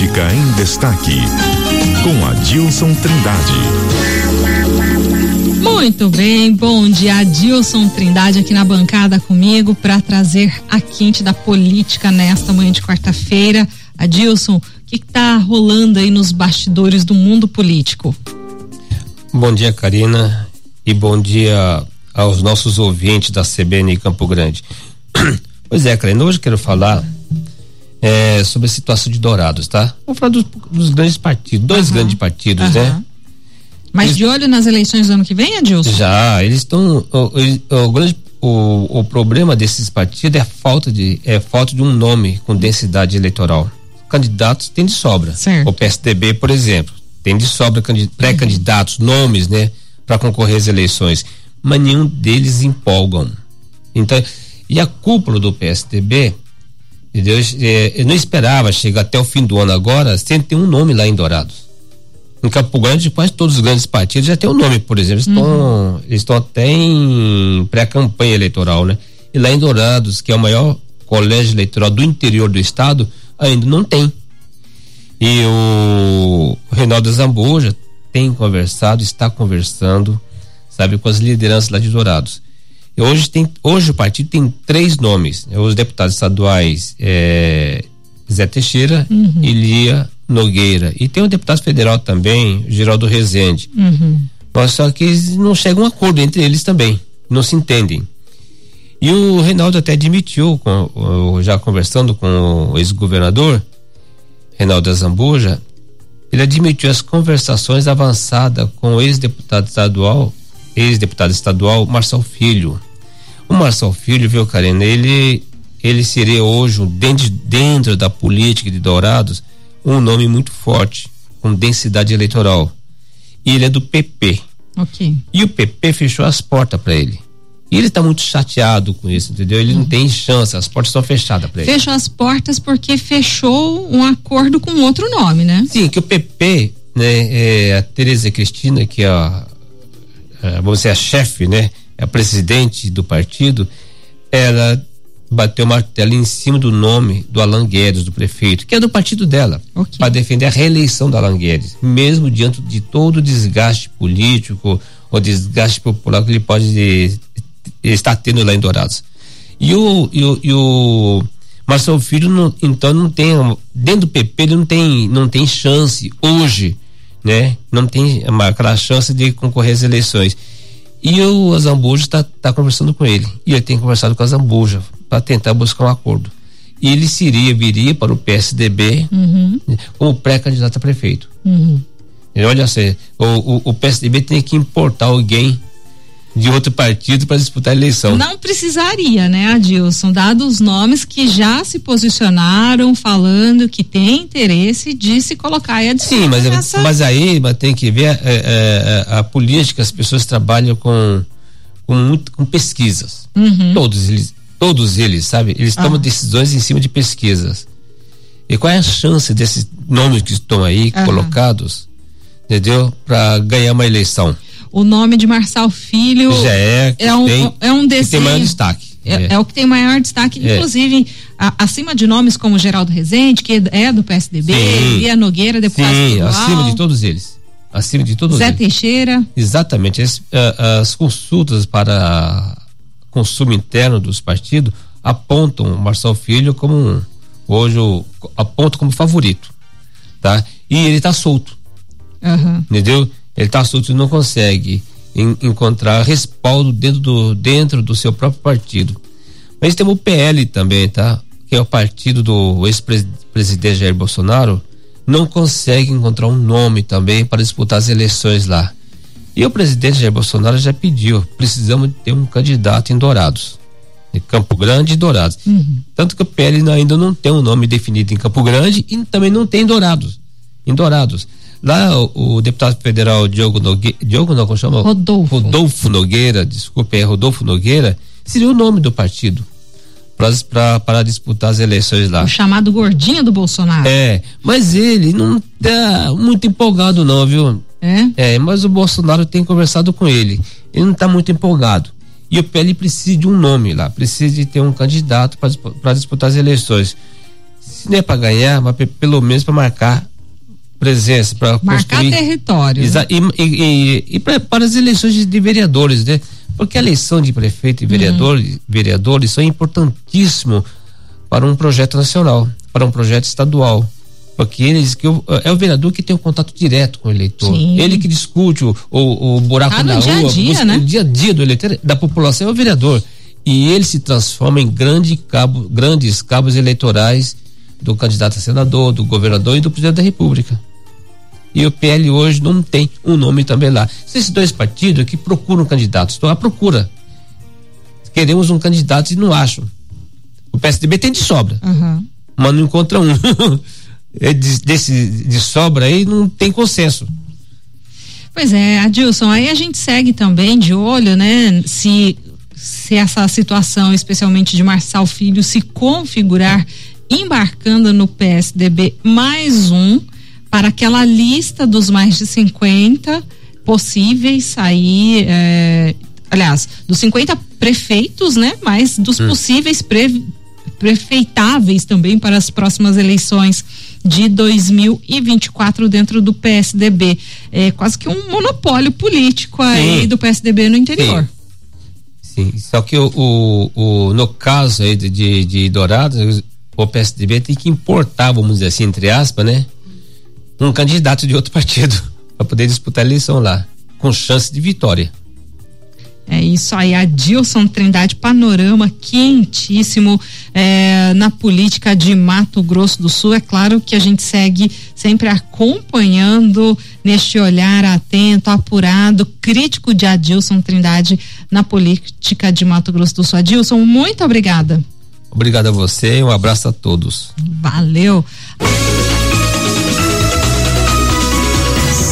Política em Destaque, com Adilson Trindade. Muito bem, bom dia, Adilson Trindade aqui na bancada comigo para trazer a quente da política nesta manhã de quarta-feira. Adilson, o que está rolando aí nos bastidores do mundo político? Bom dia, Karina, e bom dia aos nossos ouvintes da CBN Campo Grande. Pois é, Karina, hoje eu quero falar é, sobre a situação de Dourados, tá? Vamos falar dos, dos grandes partidos, dois uhum. grandes partidos, uhum. né? Mas eles, de olho nas eleições do ano que vem, Adilson? Já, eles estão. O, o, o, o problema desses partidos é falta de é falta de um nome com densidade eleitoral. Candidatos tem de sobra. Certo. O PSDB, por exemplo, tem de sobra pré-candidatos, uhum. nomes, né, para concorrer às eleições, mas nenhum deles empolgam. Então, e a cúpula do PSDB Entendeu? É, eu não esperava chegar até o fim do ano agora sem ter um nome lá em Dourados. Em Campo Grande, quase todos os grandes partidos já tem um nome, por exemplo. Eles uhum. estão até em pré-campanha eleitoral, né? E lá em Dourados, que é o maior colégio eleitoral do interior do estado, ainda não tem. E o Reinaldo Zambuja tem conversado, está conversando, sabe, com as lideranças lá de Dourados. Hoje, tem, hoje o partido tem três nomes. Né? Os deputados estaduais é, Zé Teixeira uhum. e Lia Nogueira. E tem o deputado federal também, Geraldo Rezende. Uhum. Mas só que não chega a um acordo entre eles também. Não se entendem. E o Reinaldo até admitiu, com, já conversando com o ex-governador, Reinaldo Zambuja, ele admitiu as conversações avançadas com o ex-deputado estadual, ex-deputado estadual Marcel Filho. O Marcel Filho, viu, Karina, ele, ele seria hoje, dentro, dentro da política de Dourados, um nome muito forte, com densidade eleitoral. E ele é do PP. Ok. E o PP fechou as portas para ele. E ele está muito chateado com isso, entendeu? Ele não tem chance, as portas estão fechadas para ele. Fechou as portas porque fechou um acordo com outro nome, né? Sim, que o PP, né, é, a Tereza Cristina, que é a, vamos dizer, a chefe, né, a presidente do partido, ela bateu o martelo em cima do nome do Alan Guedes, do prefeito, que é do partido dela, okay. para defender a reeleição do Alan Guedes, mesmo diante de todo o desgaste político ou desgaste popular que ele pode de, estar tendo lá em Dourados. E o, e o, e o Marcelo Filho, não, então, não tem, dentro do PP, ele não tem, não tem chance hoje, né? Não tem aquela chance de concorrer às eleições. E o Azambuja está tá conversando com ele. E ele tem conversado com o Azambuja para tentar buscar um acordo. E ele seria, viria para o PSDB uhum. como pré-candidato a prefeito. Uhum. E olha só, o, o, o PSDB tem que importar alguém de outro partido para disputar a eleição. Não precisaria, né, Adilson? Dados os nomes que já se posicionaram falando que tem interesse de se colocar aí a Sim, mas, essa... mas aí mas tem que ver é, é, é, a política, as pessoas trabalham com com, muito, com pesquisas. Uhum. Todos eles, todos eles, sabe? Eles tomam ah. decisões em cima de pesquisas. E qual é a chance desses nomes que estão aí uhum. colocados, entendeu? Para ganhar uma eleição? O nome de Marçal Filho Já é, é um, tem, é um desses. tem maior destaque. É, é. é, o que tem maior destaque, é. inclusive a, acima de nomes como Geraldo Rezende, que é do PSDB, Lia Nogueira, deputado Sim, acima de todos eles. Acima de todos Zé eles. Teixeira. Exatamente. As, as consultas para consumo interno dos partidos apontam o Marcel Filho como um, hoje apontam como favorito, tá? E ele está solto. Uhum. Entendeu? Ele está solto e não consegue em, encontrar respaldo dentro do, dentro do seu próprio partido. Mas temos o PL também, tá? Que é o partido do ex-presidente Jair Bolsonaro, não consegue encontrar um nome também para disputar as eleições lá. E o presidente Jair Bolsonaro já pediu, precisamos ter um candidato em Dourados. Em Campo Grande e Dourados. Uhum. Tanto que o PL ainda não tem um nome definido em Campo Grande e também não tem em Dourados. Em Dourados. Lá o, o, deputado federal Diogo Nogueira, Diogo não, como chama? Rodolfo. Rodolfo Nogueira, desculpe, é Rodolfo Nogueira, seria o nome do partido para disputar as eleições lá. O chamado gordinho do Bolsonaro. É, mas ele não tá muito empolgado não, viu? É? É, mas o Bolsonaro tem conversado com ele. Ele não está muito empolgado. E o PL precisa de um nome lá, precisa de ter um candidato para disputar as eleições Se não é para ganhar, mas pelo menos para marcar presença, para marcar território. Exa, e, e, e, e pra, para as eleições de, de, vereadores, né? Porque a eleição de prefeito e vereador, uhum. vereadores são importantíssimo para um projeto nacional, para um projeto estadual porque eles que é o vereador que tem o um contato direto com o eleitor. Sim. Ele que discute o, o, o buraco tá na dia rua, a dia, né? o dia a dia do eleitor, da população é o vereador. E ele se transforma em grande cabo, grandes cabos eleitorais do candidato a senador, do governador e do presidente da República. E o PL hoje não tem um nome também lá. Esses dois partidos que procuram candidatos, estão à procura. Queremos um candidato e não acham. O PSDB tem de sobra, uhum. mas não encontra um. É de, desse, de sobra aí não tem consenso. Pois é, Adilson, aí a gente segue também de olho, né? Se, se essa situação, especialmente de Marçal Filho, se configurar embarcando no PSDB mais um para aquela lista dos mais de 50 possíveis aí, é, aliás, dos 50 prefeitos, né? Mas dos hum. possíveis pre, prefeitáveis também para as próximas eleições de 2024 dentro do PSDB. É quase que um monopólio político aí Sim. do PSDB no interior. Sim. Sim. Só que o, o, o, no caso aí de, de, de Dourados, o PSDB tem que importar, vamos dizer assim, entre aspas, né? Um candidato de outro partido para poder disputar a eleição lá, com chance de vitória. É isso aí, Adilson Trindade, panorama quentíssimo é, na política de Mato Grosso do Sul. É claro que a gente segue sempre acompanhando neste olhar atento, apurado, crítico de Adilson Trindade na política de Mato Grosso do Sul. Adilson, muito obrigada. Obrigado a você e um abraço a todos. Valeu.